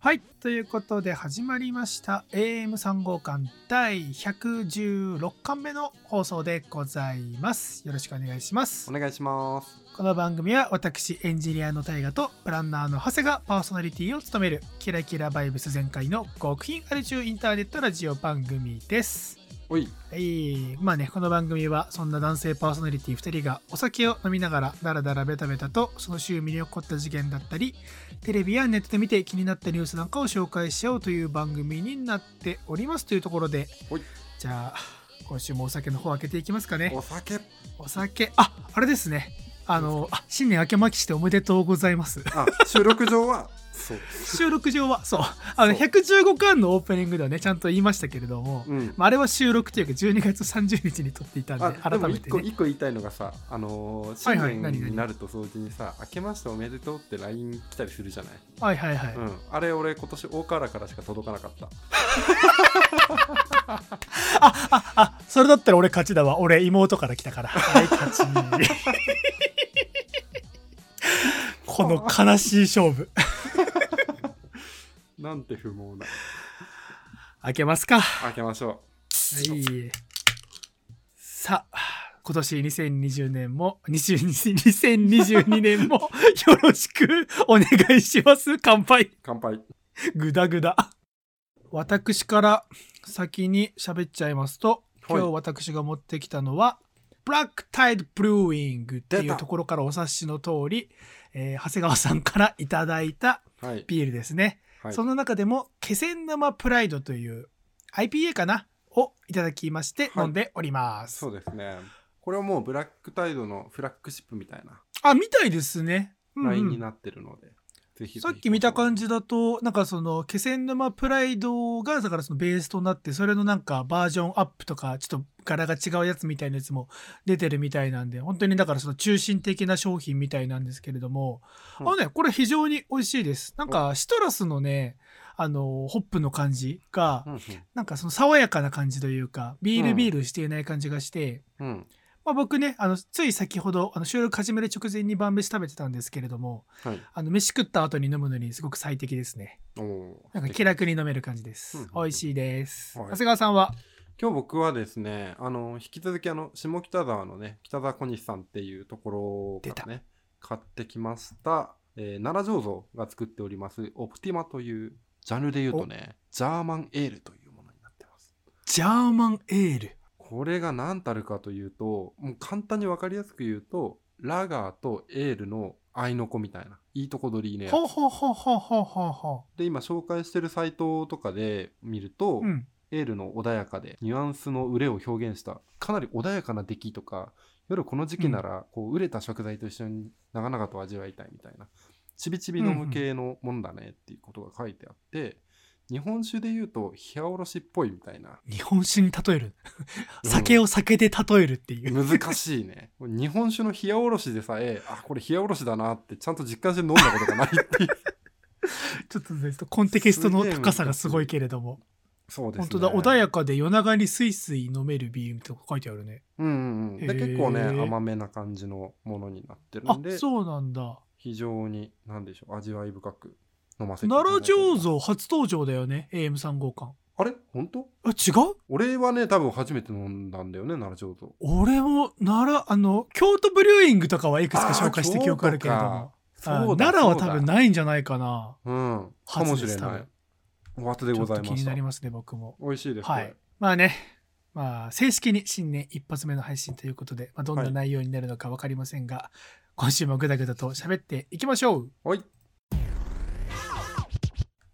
はい。ということで始まりました。AM3 号館第116巻目の放送でございます。よろしくお願いしますお。願いします。この番組は私、エンジニアの大河とプランナーの長谷がパーソナリティを務めるキラキラバイブス全開の極貧アル中インターネットラジオ番組です。おい、はい。まあね、この番組はそんな男性パーソナリティ2人がお酒を飲みながらダラダラベタベタとその週身に起こった事件だったり、テレビやネットで見て気になったニュースなんかを紹介しちゃおうという番組になっておりますというところでおい、じゃあ、今週もお酒の方開けていきますかね。お酒。お酒、あ、あれですね。あの、あ、新年明けまきしておめでとうございます。あ、収録上は？収録上は、そう。あの、そう115巻のオープニングではね、ちゃんと言いましたけれども、うん。まあ、あれは収録というか12月30日に撮っていたんで、改めてね。一個言いたいのがさ、あの新年になると同時にさ、明けましておめでとうって LINE 来たりするじゃない？はいはいはい。うん。あれ俺今年大河原からしか届かなかった。あ、あ、あ、それだったら俺勝ちだわ。俺妹から来たから。はい、勝ち。この悲しい勝負。なんて不毛な。開けますか。開けましょはい。さあ、今年2020年も、20 2022年も よろしくお願いします。乾杯。う。乾杯。ぐだぐだ。私から先に喋っちゃいますと、今日はい私が持ってきたのは、ブラックタイドブルーイングっていうところからお察しの通り、えー長谷川さんからいただいたはい。ビールですね。はい、その中でも、気仙沼プライドという IPA かな？をいただきましてはい飲んでおります。そうですね。これはもうブラックタイドのフラッグシップみたいなあ、みたいですね。うんうん LINE になってるので、ぜひぜひさっき見た感じだと、なんかその、気仙沼プライドが、だからそのベースとなって、それのなんかバージョンアップとか、ちょっと柄が違うやつみたいなやつも出てるみたいなんで、本当にだからその中心的な商品みたいなんですけれども、うんあのね、これ非常に美味しいです。なんかシトラスのね、あの、ホップの感じがう、んなんかその爽やかな感じというか、ビールうんビールしていない感じがして、うん。うん。まあ、僕ね、あの、つい先ほど、あの収録始める直前に晩飯食べてたんですけれども、はい。あの、飯食った後に飲むのにすごく最適ですね。なんか気楽に飲める感じです。うん美味しいです。はい長谷川さんは？今日僕はですね、あの、引き続きあの、下北沢のね、北沢小西さんっていうところからね、買ってきました、えー奈良醸造が作っております、オプティマという、ジャンルで言うとね、ジャーマンエールというものになってます。ジャーマンエール。これが何たるかというと、もう簡単に分かりやすく言うと、ラガーとエールの合いの子みたいな、いいとこ取りね。ほうほうほうほうほうほうほで、今紹介してるサイトとかで見ると、う。うん。エールの穏やかでニュアンスの憂いを表現したかなり穏やかな出来とか夜この時期ならこう熟れた食材と一緒に長々と味わいたいみたいなちびちび飲む系のもんだねっていうことが書いてあって、日本酒で言うと冷やおろしっぽいみたいな日本酒に例える？うん酒を酒で例えるっていう。難しいね日本酒の冷やおろしでさえあこれ冷やおろしだなってちゃんと実感して飲んだことがないっていう ちょっとねコンテキストの高さがすごいけれども。そうですね本当だ、穏やかで夜長にスイスイ飲めるビールって書いてあるね。うんうんうんで結構ね甘めな感じのものになってるあんで、そうなんだ。非常に何でしょう味わい深く飲ませて奈良醸造初登場だよね。AM3 号館。あれ？本当？あ、違う？俺はね多分初めて飲んだんだよね奈良醸造俺も奈良、あの、京都ブリューイングとかはいくつか紹介して記憶あるけれども。奈良は多分いないんじゃないかな。うんかもしれないお初でございましたになりますね、僕も。美味しいですはい。まあね、まあ、正式に新年一発目の配信ということで、まあ、どんなはい内容になるのか分かりませんが、今週もぐだぐだと喋っていきましょう。これ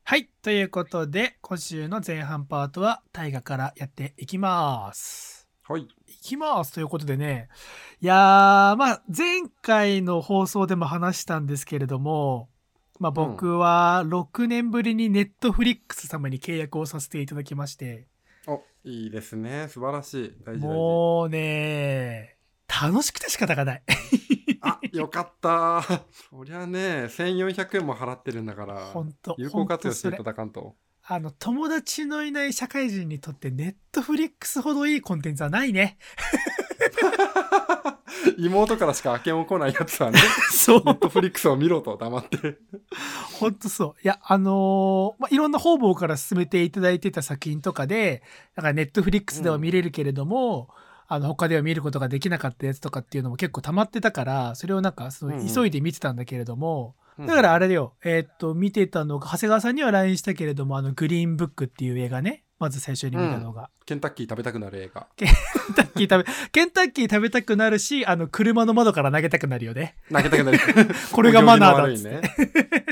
はい。ということで、今週の前半パートは大河からやっていきます。はいはいいきますということでね、いやー、まあ、前回の放送でも話したんですけれども、まあ、僕は6年ぶりにネットフリックス様に契約をさせていただきまして、おいいですね。素晴らしい。大事もうね、楽しくて仕方がない。あよかった。そりゃね1400円も払ってるんだから本当有効活用していただかんと。あの、友達のいない社会人にとってネットフリックスほどいいコンテンツはないね。妹からしか明けも来ないやつはね、そう。ネットフリックスを見ろと黙って。ほんとそう。いや、あのーまあ、いろんな方々から進めていただいてた作品とかで、だからネットフリックスでは見れるけれども、あの、他では見ることができなかったやつとかっていうのも結構溜まってたから、それをなんか、そのうんうん。急いで見てたんだけれども、うん。だからあれだよ、えーっと、見てたのが、長谷川さんには LINE したけれども、あの、グリーンブックっていう映画ね、まず最初に見たのが。ケンタッキー食べたくなる映画。ケンタッキー食べ、ケンタッキー食べたくなるし、あの、車の窓から投げたくなるよね。投げたくなる。これがマナーだっいね。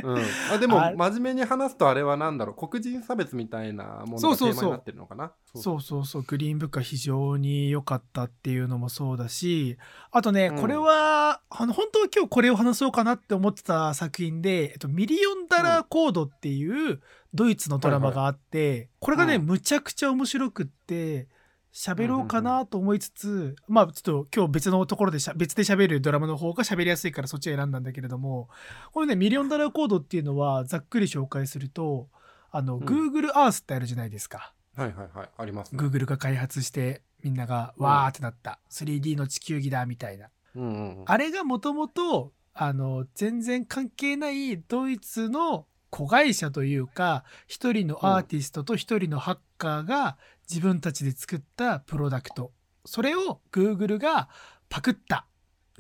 うん、あでも真面目に話すとあれはなんだろう黒人差別みたいなものがテーマになってるのかなそうそうそう、グリーンブックは非常に良かったっていうのもそうだし、あとね、うんこれは、あの、本当は今日これを話そうかなって思ってた作品で、えっと、ミリオンダラーコードっていうドイツのドラマがあって、これがね、うんむちゃくちゃ面白くって、喋ろうかなと思いつつ、まあちょっと今日別のところでしゃ別で喋るドラマの方が喋りやすいからそっちを選んだんだけれどもこれねミリオンダラーコードっていうのはざっくり紹介するとあの、ん。Google Earth ってあるじゃないですか。はいはいはい。ありますね。Google が開発してみんながわーってなった、3D の地球儀だみたいな。うんうんうん。あれがもともとあの全然関係ないドイツの子会社というか一人のアーティストと一人のハッカーが自分たちで作ったプロダクト。それを Google がパクった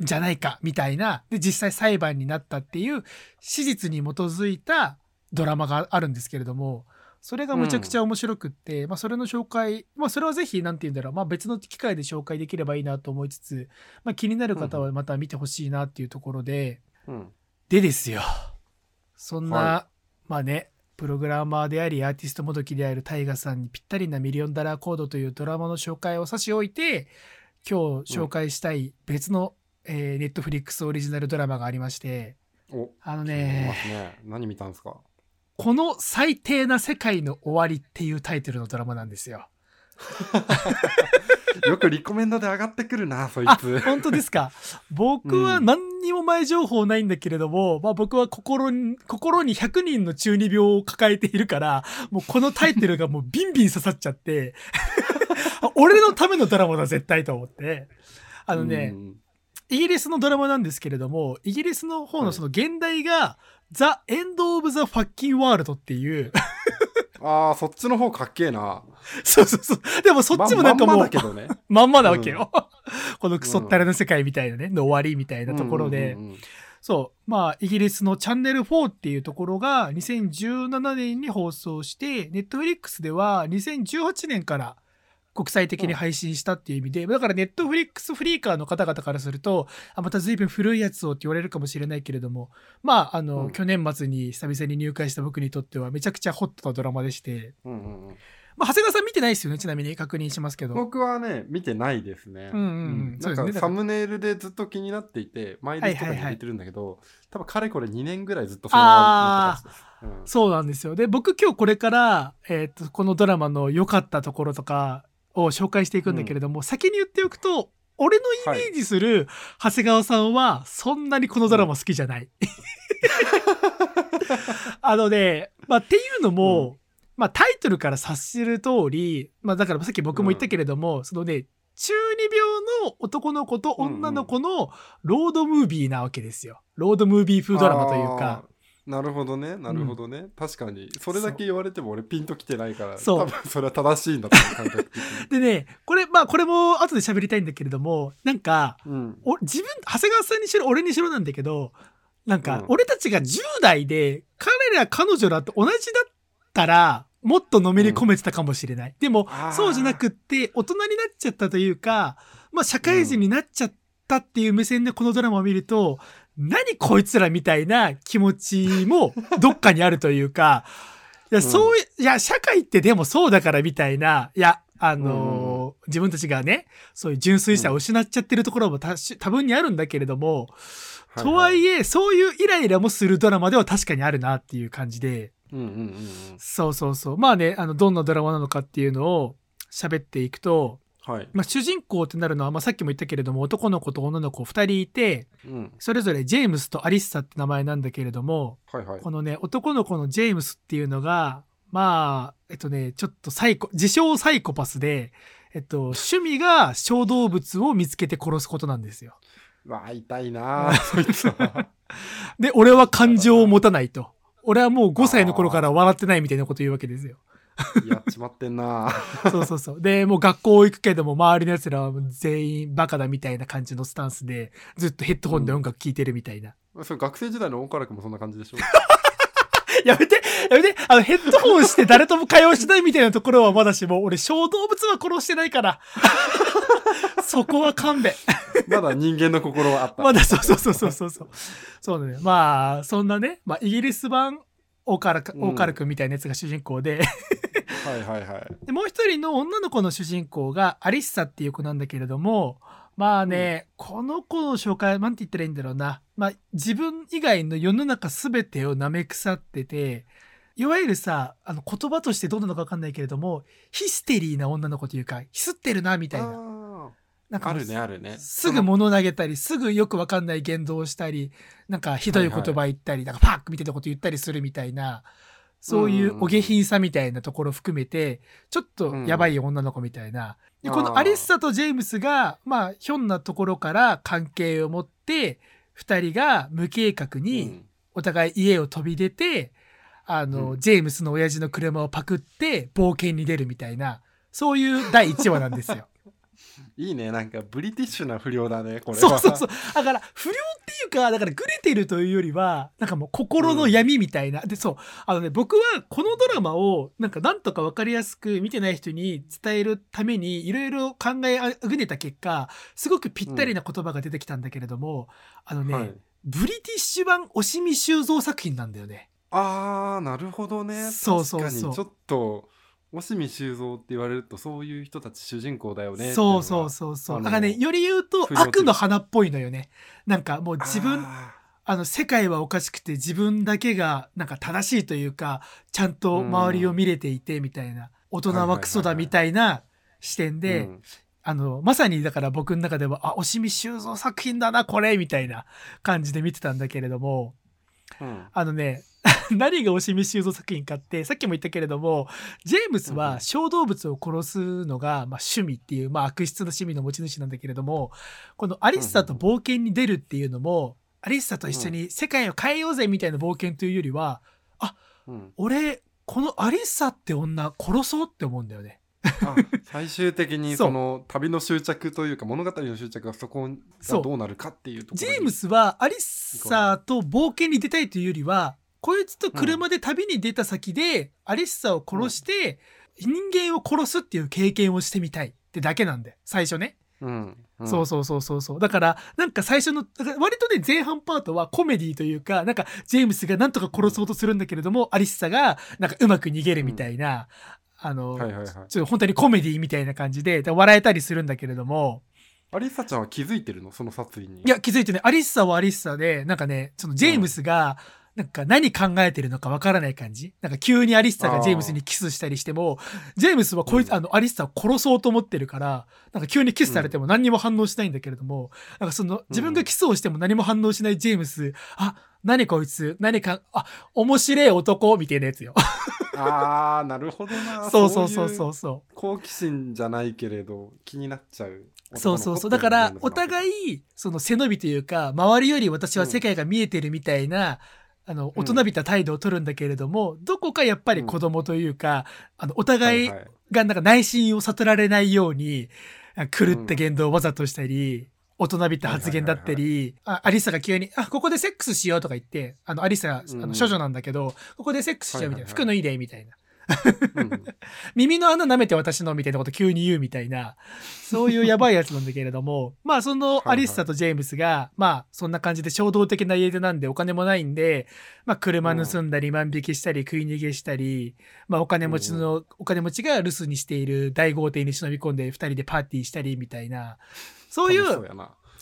んじゃないかみたいなで実際裁判になったっていう史実に基づいたドラマがあるんですけれどもそれがむちゃくちゃ面白くって、まあそれの紹介まあそれはぜひ何て言うんだろうまあ別の機会で紹介できればいいなと思いつつ、まあ、気になる方はまた見てほしいなっていうところで、うん。でですよ。そんな、はまあねプログラマーでありアーティストもどきであるタイガさんにぴったりな「ミリオンダラーコード」というドラマの紹介を差し置いて今日紹介したい別の、えーネットフリックスオリジナルドラマがありましておあの見ねね何見たんですか？この最低な世界の終わりっていうタイトルのドラマなんですよ。よくリコメンドで上がってくるなそいあつ本当ですか？僕は何にも前情報ないんだけれども、まあ、僕は心に心に100人の中二病を抱えているからもうこのタイトルがもうビンビン刺さっちゃってあ 俺のためのドラマだ絶対と思って。あのね、うん。イギリスのドラマなんですけれどもイギリスの方のその現代が「ザ・エンド・オブ・ザ・ファッキン・ワールド」っていうあーそっちの方かっけえな。そうそうそう。でもそっちもなんかもう、まんまだけどね。まんまなわけよ。このクソったれの世界みたいなね、の終わりみたいなところで、うんうんうんそう、まあ、イギリスのチャンネル4っていうところが2017年に放送して、ネットフリックスでは2018年から国際的に配信したっていう意味で、だからネットフリックスフリーカーの方々からすると、あまた随分古いやつをって言われるかもしれないけれども、まあ、あの、うん。去年末に久々に入会した僕にとってはめちゃくちゃホットなドラマでして、うんうんうん。まあ、長谷川さん見てないですよね、ちなみに確認しますけど。僕はね見てないですね、うんうんうん。なんかサムネイルでずっと気になっていてマイリストとかに入れてるんだけど、多分かれこれ2年ぐらいずっとそのままうん。そうなんですよ。で、僕今日これから、えっ、と、このドラマの良かったところとかを紹介していくんだけれども、先に言っておくと、俺のイメージする長谷川さんは、そんなにこのドラマ好きじゃない。あのね、まあ、っていうのも、うまあ、タイトルから察する通り、まあ、だからさっき僕も言ったけれども、そのね、中二病の男の子と女の子のロードムービーなわけですよ。ロードムービー風ドラマというか。なるほどね。なるほどね、確かに。それだけ言われても俺ピンときてないから多分それは正しいんだと思う感覚でね、これ、まあ、これも後で喋りたいんだけれども、なんか、うん。お自分、長谷川さんにしろ、俺にしろなんだけど、なんかうん、俺たちが10代で、彼ら、彼女らと同じだったら、もっとのめり込めてたかもしれない。でもあー、そうじゃなくって、大人になっちゃったというか、まあ、社会人になっちゃったっていう目線でこのドラマを見ると、何こいつらみたいな気持ちも どっかにあるというか、いや、そうい、いや、社会ってでもそうだからみたいな、いや、あのー自分たちがね、そういう純粋さを失っちゃってるところも多分にあるんだけれども、とはいええ、そういうイライラもするドラマでは確かにあるなっていう感じで、うんうんうんうん。そうそうそう。まあね、あの、どんなドラマなのかっていうのを喋っていくと、はい、まあ、主人公ってなるのは、まあ、さっきも言ったけれども、男の子と女の子2人いて、うん、それぞれジェームスとアリッサって名前なんだけれども、はいはいこのね、男の子のジェームスっていうのが、まあ、えっとね、ちょっとサイコ、自称サイコパスで、えっと、趣味が小動物を見つけて殺すことなんですよ。わあ痛いなあ そいつはで、俺は感情を持たないと。俺はもう5歳の頃から笑ってないみたいなこと言うわけですよ。やっちまってんな そうそうそう。で、もう学校行くけども、周りの奴らは全員バカだみたいな感じのスタンスで、ずっとヘッドホンで音楽聴いてるみたいな。それ学生時代の大原君もそんな感じでしょ やめてやめてあの、ヘッドホンして誰とも会話してないみたいなところはまだしも、俺小動物は殺してないから。そこは勘弁。まだ人間の心はあった。まだそうそうそうそうそうそう。そうね。まあ、そんなね、まあ、イギリス版、オカラか、うんオカル君みたいなやつが主人公で、はいはいはい。でもう一人の女の子の主人公がアリッサっていう子なんだけれども、まあね、この子の紹介、なんて言ったらいいんだろうな。まあ、自分以外の世の中すべてを舐め腐ってて、いわゆるさ、あの言葉としてどうなのかわかんないけれども、ヒステリーな女の子というか、ヒスってるな、みたいな。あなんかあるねあるね。すぐ物投げたり、すぐよくわかんない言動をしたり、なんかひどい言葉言ったり、なんかパックみたいなこと言ったりするみたいな、そういうお下品さみたいなところを含めて、ちょっとやばい女の子みたいな。でこのアリッサとジェームスが、まあ、ひょんなところから関係を持って、二人が無計画うにん。お互い家を飛び出て、あの、うん。ジェームスの親父の車をパクって冒険に出るみたいな、そういう第1話なんですよ。いいねなんかブリティッシュな不良だねこれは。そうそうそう。だから、不良っていうか、だから、グレてるというよりは、なんかもう心の闇みたいな。で、そう。あのね、僕はこのドラマを、なんかなんとかわかりやすく見てない人に伝えるために、いろいろ考えあぐねた結果、すごくぴったりな言葉が出てきたんだけれども、あのね、はいブリティッシュ版押見修造作品なんだよね。あーなるほどねそうそうそう確かにちょっと押見修造って言われるとそういう人たち主人公だよねそうそうそうそう。だからね、より言うと悪の花っぽいのよね。なんかもう自分、ああの、世界はおかしくて自分だけがなんか正しいというか、ちゃんと周りを見れていてみたいな、大人はクソだみたいな視点ーで、うん。あの、まさにだから僕の中では、あ、押見修造作品だな、これみたいな感じで見てたんだけれども、うん。あのね、何が押見修造作品かって、さっきも言ったけれども、ジェームスは小動物を殺すのが、まあ、趣味っていう、まあ、悪質な趣味の持ち主なんだけれども、このアリッサと冒険に出るっていうのも、アリッサと一緒に世界を変えようぜみたいな冒険というよりは、うん。俺、このアリッサって女殺そうって思うんだよね。あ最終的にその旅の終着というか物語の終着がそこがそう。どうなるかっていうところに。ジェームスはアリッサと冒険に出たいというよりは、こいつと車で旅に出た先で、アリッサを殺して、人間を殺すっていう経験をしてみたいってだけなんだよ。最初ね。うん。うん。そうそうそうそうそう。だから、なんか最初の、割とね、前半パートはコメディというか、なんか、ジェームスがなんとか殺そうとするんだけれども、アリッサが、なんかうまく逃げるみたいな、あの、はいはいはい。ちょっと本当にコメディみたいな感じで、で笑えたりするんだけれども、アリサちゃんは気づいてるの？その殺意に。いや、気づいてね、アリッサはアリッサで、なんかね、そのジェームスが、なんか何考えてるのかわからない感じ？なんか急にアリッサがジェームスにキスしたりしても、ジェームスはこいつ、うん。あの、アリッサを殺そうと思ってるから、なんか急にキスされても何にも反応しないんだけれども、なんかその、自分がキスをしても何も反応しないジェームス、あ、何こいつ、何か、あ、面白い男みたいなやつよ。あーなるほどな。そうそうそういそう。そう。好奇心じゃないけれど気になっちゃう。そうそうそう。だから、お互いい、その背伸びというか、周りより私は世界が見えてるみたいな、あの、大人びた態度を取るんだけれども、どこかやっぱり子供というか、あの、お互いはいはい。がなんか内心を悟られないように、狂った言動をわざとしたり、大人びた発言だったり、あアリサが急に、あ、ここでセックスしようとか言って、あの、アリサ、あうん。の、処女なんだけど、ここでセックスしようみたいな、はいはいはい。服脱いで、みたいな。うん。耳の穴舐めて私のみたいなこと急に言うみたいな、そういうやばいやつなんだけれども、まあそのアリッサとジェームスが、まあそんな感じで衝動的な家出なんでお金もないんで、まあ車盗んだり万引きしたり食い逃げしたり、まあお金持ちの、お金持ちが留守にしている大豪邸に忍び込んで二人でパーティーしたりみたいな、そういう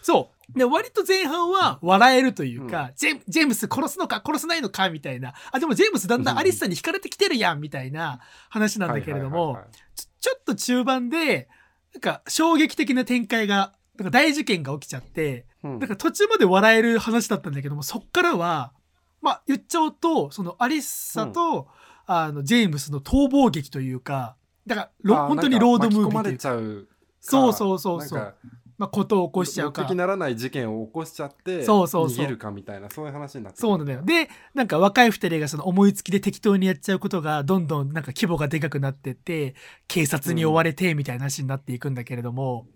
そう。で、割と前半は笑えるというか、ジェジェームス殺すのか殺さないのかみたいな。あ、でもジェームスだんだんアリッサに惹かれてきてるやんみたいな話なんだけれどもちょっと中盤で、なんか衝撃的な展開が、なんか大事件が起きちゃって、うん。なんか途中まで笑える話だったんだけども、そっからは、まあ言っちゃうと、そのアリッサと、あの、ジェームスの逃亡劇というか、だから本当にロードムービーというか。そうそうそうそうまあ、ことを起こしちゃうか。目的ならない事件を起こしちゃってそうそうそう。逃げるかみたいなそういう話になってそうなんだよ。でなんか若い二人がその思いつきで適当にやっちゃうことがどんどんなんか規模がでかくなってって警察に追われてみたいな話になっていくんだけれども、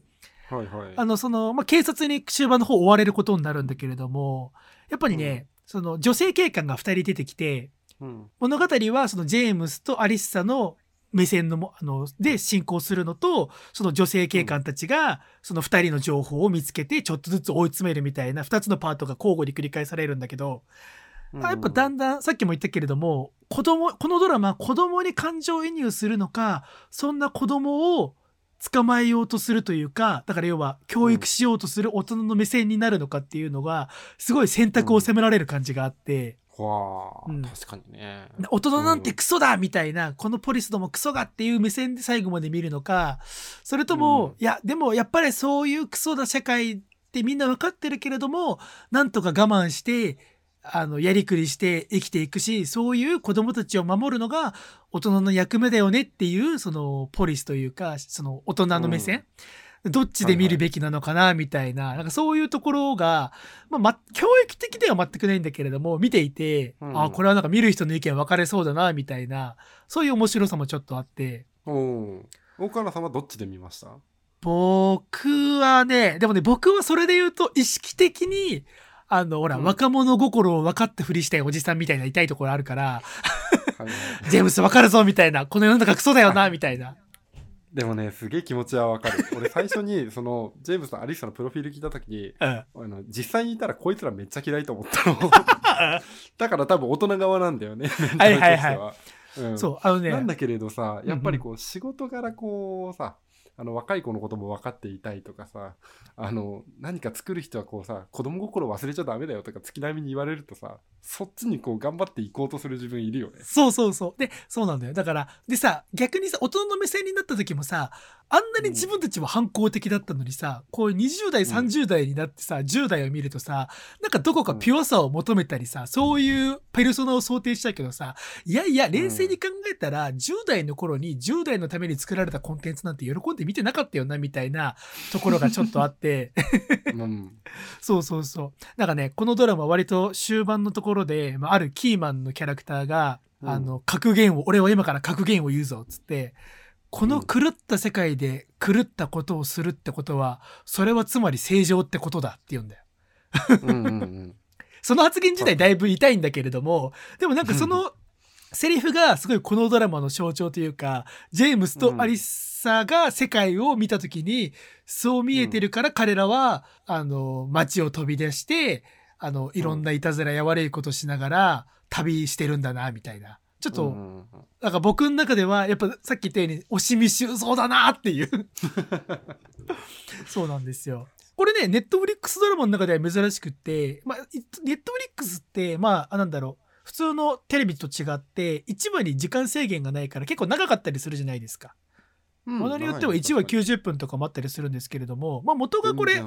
はいはい。あのその、まあ、警察に終盤の方追われることになるんだけれどもやっぱりね、その女性警官が二人出てきてうん。物語はそのジェームスとアリッサの目線のもあので進行するのとその女性警官たちがその2人の情報を見つけてちょっとずつ追い詰めるみたいな2つのパートが交互に繰り返されるんだけど、うん。あやっぱだんだんさっきも言ったけれども子供このドラマ子供に感情移入するのかそんな子供を捕まえようとするというかだから要は教育しようとする大人の目線になるのかっていうのがすごい選択を迫られる感じがあって。わあ、うん。確かにね。大人なんてクソだみたいな、このポリスどもクソがっていう目線で最後まで見るのかそれとも、うん。いやでもやっぱりそういうクソだ社会ってみんな分かってるけれどもなんとか我慢してあのやりくりして生きていくしそういう子供たちを守るのが大人の役目だよねっていうそのポリスというかその大人の目線、どっちで見るべきなのかなみたいな,、なんかそういうところが、まあま、教育的では全くないんだけれども見ていて、うん。あこれはなんか見る人の意見分かれそうだなみたいな。そういう面白さもちょっとあって。おおー岡野さんはどっちで見ました？僕はねでもね僕はそれで言うと意識的にあのほら、うん。若者心を分かったふりしたいおじさんみたいな痛いところあるから。はいはい。ジェームス分かるぞみたいな。この世の中クソだよなみたいな。でもねすげえ気持ちはわかる。俺最初にそのジェームスとアリッサのプロフィール聞いた時にうん。あの実際にいたらこいつらめっちゃ嫌いと思ったの。だから多分大人側なんだよねメンタルとしては、うん。そうあのね。なんだけれどさうんやっぱりこう仕事柄こうさあの若い子のことも分かっていたいとかさあの何か作る人はこうさ子供心忘れちゃダメだよとか月並みに言われるとさそっちにこう頑張っていこうとする自分いるよね。そうそうそう。で、そうなんだよ。だから、でさ、逆にさ、大人の目線になった時もさ、あんなに自分たちは反抗的だったのにさ、こういう20代、うん30代になってさ、10代を見るとさ、なんかどこかピュアさを求めたりさ、そういうペルソナを想定しちゃうけどさ、いやいや、冷静に考えたら、10代の頃に10代のために作られたコンテンツなんて喜んで見てなかったよな、みたいなところがちょっとあって、うん。そうそうそう。なんかね、このドラマ割と終盤のところで、まあ、あるキーマンのキャラクターが、うん。あの、格言を、俺は今から格言を言うぞ、つって、この狂った世界で狂ったことをするってことは、それはつまり正常ってことだって言うんだよ。うんうんうん。その発言自体だいぶ痛いんだけれども、でもなんかそのセリフがすごいこのドラマの象徴というか、ジェームスとアリッサが世界を見た時に、そう見えてるから彼らは、あの、街を飛び出して、あの、いろんないたずらや悪いことしながら旅してるんだな、みたいな。ちょっと、なんか僕の中では、やっぱさっき言ったように、惜しみ修造だなっていう。そうなんですよ。これね、ネットフリックスドラマの中では珍しくって、まあ、いネットフリックスって、まあ、あなんだろう、普通のテレビと違って、1話に時間制限がないから結構長かったりするじゃないですか。うんものによっては1話90分とかもあったりするんですけれども、まあ元がこれ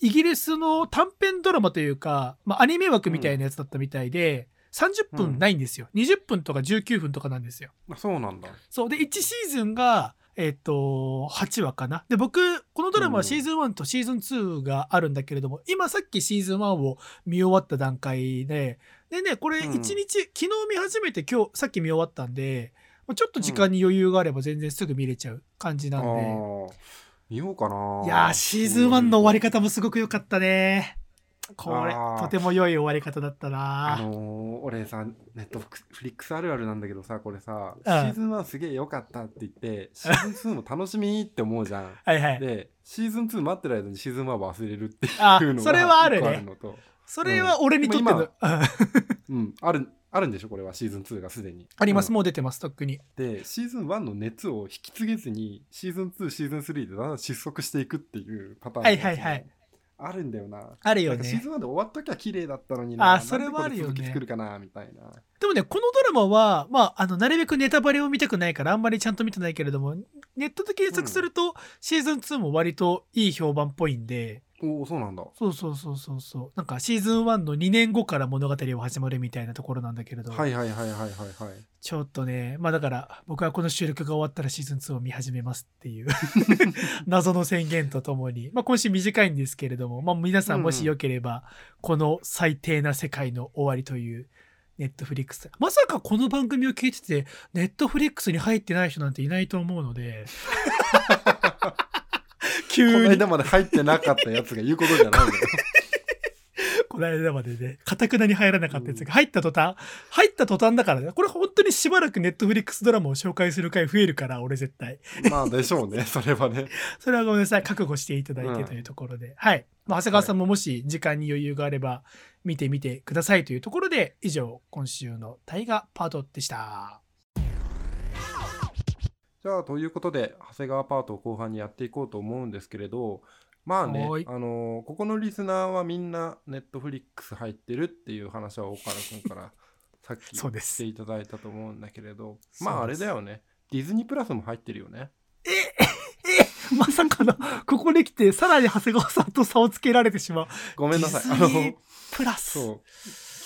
イギリスの短編ドラマというか、まあアニメ枠みたいなやつだったみたいで、30分ないんですよ。20分とか19分とかなんですよ。あそうなんだ。そう。で、1シーズンが、えっ、と、8話かな。で、僕、このドラマはシーズン1とシーズン2があるんだけれども、今さっきシーズン1を見終わった段階で、でね、これ1うん日、昨日見始めて今日、さっき見終わったんで、まあちょっと時間に余裕があれば全然すぐ見れちゃう感じなんで。あー見ようかな。いやー、シーズン1の終わり方もすごく良かったね。これとても良い終わり方だったあな。のー俺さ、ネットフリックスあるあるなんだけどさ、これさ、うんシーズン1すげえ良かったって言って、シーズン2も楽しみって思うじゃん。はいはい。で、シーズン2待ってる間にシーズン1忘れるっていうあのがそれはあるのと、それは俺にとっての、うんうんうん、ある、あるんでしょ、これはシーズン2がすでに。あります、うんもう出てます、とっくに。で、シーズン1の熱を引き継げずに、シーズン2、シーズン3でだんだん失速していくっていうパターンはいはいはいあるんだよな。あるよね。シーズン1で終わっときゃ綺麗だったのにな。あそれはあるよね作るかな、みたいな。でもね、このドラマは、まあ、あの、なるべくネタバレを見たくないから、あんまりちゃんと見てないけれども、ネットで検索すると、シーズン2も割といい評判っぽいんで、おおそうなんだ。そうそうそうそうそう。なんかシーズン1の2年後から物語を始まるみたいなところなんだけれど、はいはいはいはいはいはい。ちょっとねまあだから僕はこの収録が終わったらシーズン2を見始めますっていう。謎の宣言とともに、まあ、今週短いんですけれども、まあ、皆さんもしよければ、この最低な世界の終わりというネットフリックス。まさかこの番組を聞いててネットフリックスに入ってない人なんていないと思うので。こ 急にの間まで入ってなかったやつが言うことじゃないんだよこの間までね、かたくなに入らなかったやつが入った途端、入った途端だからね、これ本当にしばらくネットフリックスドラマを紹介する回増えるから、俺絶対。まあでしょうね それはねそれはごめんなさい、覚悟していただいてというところで。はい。まあ、長谷川さんももし時間に余裕があれば、見てみてくださいというところで、以上、今週の大河パートでした。じゃあということで長谷川パートを後半にやっていこうと思うんですけれどまあねあのここのリスナーはみんなネットフリックス入ってるっていう話は岡田君から さっきしていただいたと思うんだけれどす。まああれだよね。ディズニープラスも入ってるよね。まさかの、ここに来て、さらに長谷川さんと差をつけられてしまう。ごめんなさい。あのプラス。そう。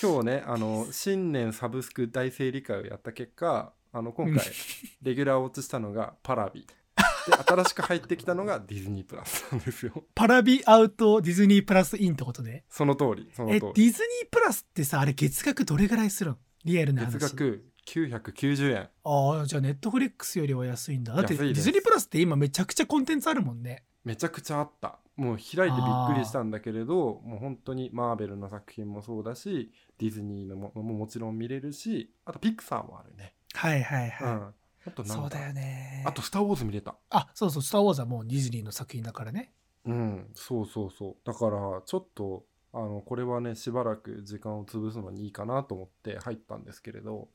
今日ねあの新年サブスク大整理会をやった結果あの今回 レギュラー落ちしたのがパラビ。で新しく入ってきたのがディズニープラスなんですよ。パラビアウトディズニープラスインってことね。その通りそのえ、通り。ディズニープラスってさ、あれ月額どれぐらいするんリアルな話。月額990円。ああ、じゃあネットフリックスよりは安いんだ。だってディズニープラスって今めちゃくちゃコンテンツあるもんね。めちゃくちゃあった。もう開いてびっくりしたんだけれどもう本当にマーベルの作品もそうだしディズニーのもももちろん見れるしあとピクサーもあるね、はいはいはい。うん。あとなんそうだよね。あと「スター・ウォーズ」見れた。あ、そうそう、スター・ウォーズはもうディズニーの作品だからね。うんそうそうそう。だからちょっとあのこれはねしばらく時間を潰すのにいいかなと思って入ったんですけれど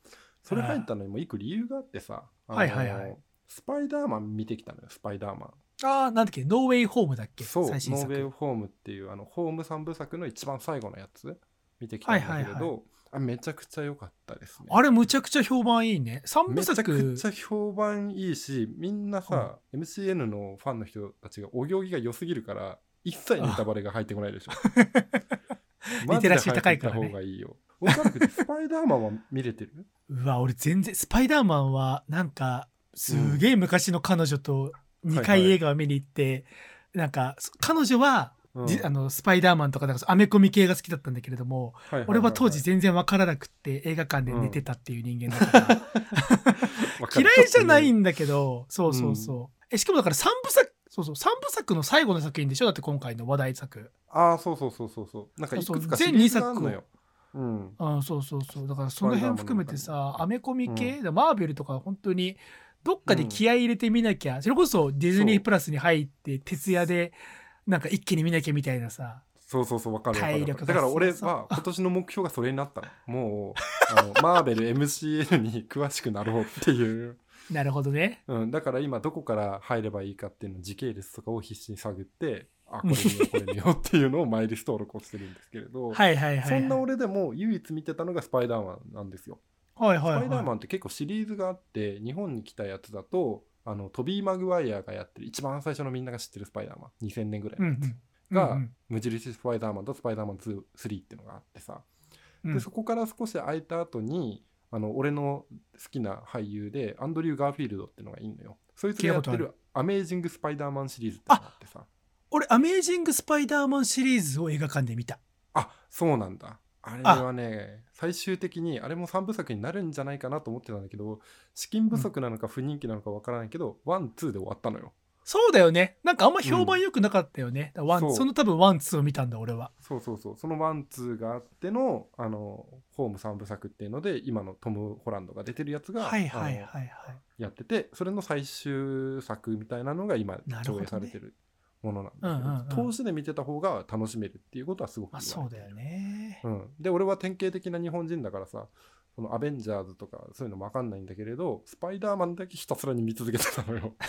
それ入ったのにも一個理由があってさあのはいはいはい。スパイダーマン見てきたのよスパイダーマン。ああ、なんだっけ、ノーウェイホームだっけ？そう、ノ最新作。ーウェイホームっていうあのホーム三部作の一番最後のやつ見てきたんだけれど、はいはいはあめちゃくちゃ良かったですね。あれむちゃくちゃ評判いいね。3部めちゃく作ち。ゃ評判いいしみんなさ、MCN のファンの人たちがお行儀が良すぎるから一切ネタバレが入ってこないでしょ。リテラシー高いからね方がいいよ。岡田君スパイダーマンは見れてる？うわ、俺全然、スパイダーマンはなんか、すげえ昔の彼女と2はいはい回映画を見に行って、なんか、彼女は、うん。じあのスパイダーマンとかなんかアメコミ系が好きだったんだけれども、はいはいはい俺は当時全然わからなくって映画館で寝てたっていう人間だから、わかる。嫌いじゃないんだけど、そうそうそう。えしかもだから3部作、そうそう、三部作の最後の作品でしょ？だって今回の話題作。ああそうそうそうそうそう。なんかいくつかそうそう全シリーズがあんのよ。うん。あそうそうそう。だからその辺含めてさアメコミ系、マーベルとか本当に、どっかで気合い入れてみなきゃ、それこそディズニープラスに入って、徹夜で、なんか一気に見なきゃみたいなさ。そうそうそうわかるわかる体力がだから俺は今年の目標がそれになったのもうあのマーベル MCN に詳しくなろうっていう、なるほどね。うん、だから今どこから入ればいいかっていうの時系列とかを必死に探ってあ これ見ようこれ見ようっていうのをマイリスト登録をしてるんですけれど、はいはいはい、はい。そんな俺でも唯一見てたのがスパイダーマンなんですよ。はいはい、はい。スパイダーマンって結構シリーズがあって日本に来たやつだとあのトビー・マグワイアがやってる一番最初のみんなが知ってるスパイダーマン2000年ぐらいのやつ。が、うん。無印スパイダーマンとスパイダーマン2 3っていうのがあってさ、うん。でそこから少し空いた後にあの俺の好きな俳優でアンドリュー・ガーフィールドっていうのがいいのよ。そいつがやってる「アメージング・スパイダーマン」シリーズってのがあってさ俺、アメージング・スパイダーマンシリーズを映画館で見た。あそうなんだあれはね最終的にあれも3部作になるんじゃないかなと思ってたんだけど資金不足なのか不人気なのかわからないけど、 one two で終わったのよそうだよね。なんかあんま評判良くなかったよね。ワうその多分 one, two を見たんだ、俺は。そうそうそうその one two があってのあのホーム3部作っていうので今のトム・ホランドが出てるやつが、はいはいはいはい。やっててそれの最終作みたいなのが今上なるほどね映されてるものなんだけど、うんうんうん。投資で見てた方が楽しめるっていうことはすごくそうだよね。うん、で俺は典型的な日本人だからさそのアベンジャーズとかそういうのも分かんないんだけれどスパイダーマンだけひたすらに見続けてたのよ。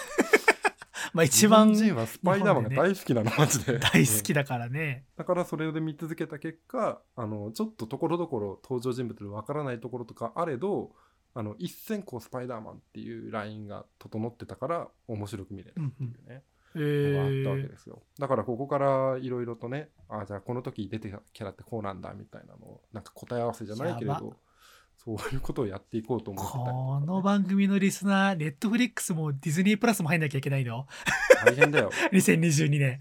まあ一番日本人はスパイダーマンが大好きなの、マジで。大好きだだからね。だからそれで見続けた結果あのちょっとところどころ登場人物で分からないところとかあれどあの一線こうスパイダーマンっていうラインが整ってたから面白く見れたっていうね、えのがあったわけー、ですよ。だからここからいろいろとね、あじゃあこの時出てたキャラってこうなんだみたいなのを、なんか答え合わせじゃないけれど、そういうことをやっていこうと思ってたね、この番組のリスナー、ネットフリックスもディズニープラスも入んなきゃいけないの？大変だよ。?2022 年。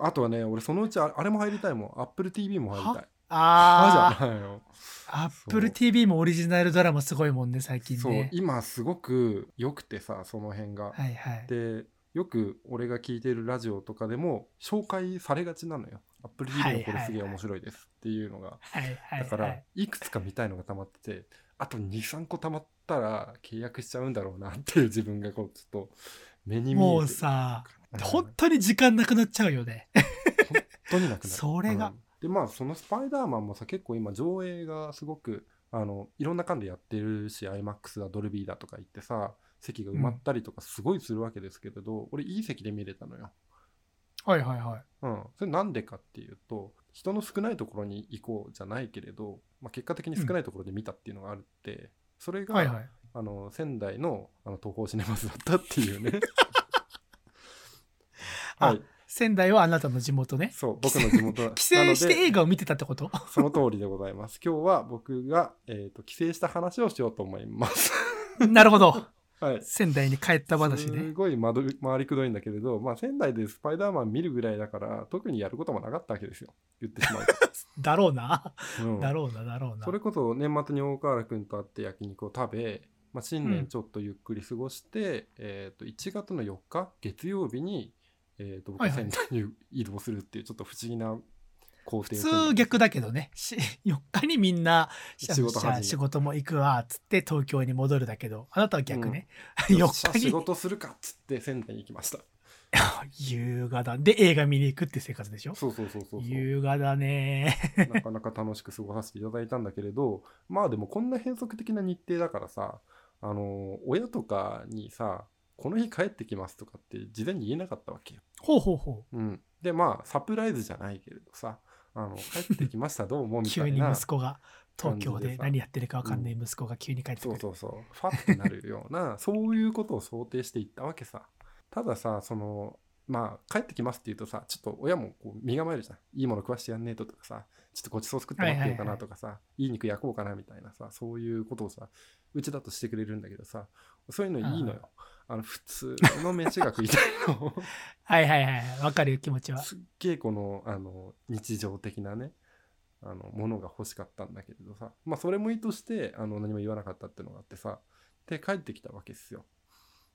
あとはね、俺そのうちああれも入りたいもん。Apple TV も入りたい。ああじゃないよ。あ、Apple TV もオリジナルドラマすごいもんね、最近そうね。今すごく良くてさその辺が、はいはい。でよく俺が聞いてるラジオとかでも紹介されがちなのよ。Apple はい TV のこれすげえ面白いです。っていうのが、だから、はいい、くつか見たいのが溜まっててあと23個溜まったら契約しちゃうんだろうなっていう自分がこうちょっと目に見えて。もうさ、うん。本当に時間なくなっちゃうよね。本当になくなる。それが。うん。でまあそのスパイダーマンもさ結構今上映がすごくあのいろんな館でやってるし iMAX だドルビーだとか言ってさ席が埋まったりとかすごいするわけですけれど、俺いい席で見れたのよ、はいはいはい。うん、それなんでかっていうと人の少ないところに行こうじゃないけれど、まあ、結果的に少ないところで見たっていうのがあるって、それが、はいはい。あの仙台のあの東宝シネマズだったっていうねあ はい仙台はあなたの地元ね。そう僕の地元帰省して映画を見てたってこと？その通りでございます。今日は僕が、えー、と帰省した話をしようと思います。なるほど。はい。仙台に帰った話すね。ごいまど回りくどいんだけれど、まあ、仙台でスパイダーマン見るぐらいだから特にやることもなかったわけですよ言ってしまう だろうな。と、うんだろうな、だろうな。それこそ年末に大河原君と会って焼肉を食べ、まあ、新年ちょっとゆっくり過ごして、えー、と1月の4日月曜日に、えー、と僕はいはいは仙台に移動するっていうちょっと不思議な普通逆だけどね。し4日にみんな仕事仕事も行くわっつって東京に戻るだけど、あなたは逆ね。よっしゃ4日に。仕事するかっつって仙台に行きました。優雅だ。で、映画見に行くって生活でしょ？そうそうそうそうそう。優雅だね。なかなか楽しく過ごさせていただいたんだけれど。まあでもこんな変則的な日程だからさあの親とかにさこの日帰ってきますとかって事前に言えなかったわけよ。ほうほうほうん、でまあサプライズじゃないけれどさあの帰ってきましたどうもう。みた急にいな息子が、東京で何やってるか分かんない息子が急に帰ってくる。そうそうそう。ファってなるような そういうことを想定していったわけさ。たださそのまあ帰ってきますって言うとさちょっと親もこう身構えるじゃん。いいもの食わしてやんねえととかさちょっとごちそう作って待ってようかなとかさ、いい肉焼こうかなみたいなさそういうことをさうちだとしてくれるんだけどさそういうのいいのよあの普通の飯が食いたいの。はいはいはい。わかるよ、気持ちは。すっげえこのあの日常的なねあのものが欲しかったんだけれどさ。まあそれもいいとしてあの何も言わなかったっていうのがあってさ。で帰ってきたわけですよ。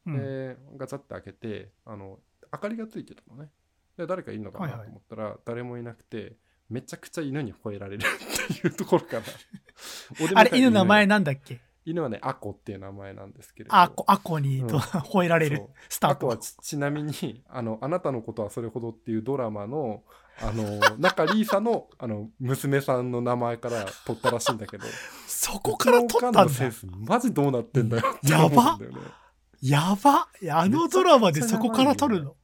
うん。でガチャって開けてあの明かりがついてたのね。で誰かいるのかはいはい。なと思ったら、誰もいなくてめちゃくちゃ犬に吠えられるっていうところから。あれ、犬の名前犬なんだっけ？犬はねアコっていう名前なんですけれど。アコ、アコにうん。と 吠えられるスタート。あとは。ちちなみにあの「あなたのことはそれほど」っていうドラマのあの中リーサのあの娘さんの名前から取ったらしいんだけど。そこから撮ったんだ。マジどうなってんだよってやば思うんだよね。やば。あのドラマでそこから撮るの？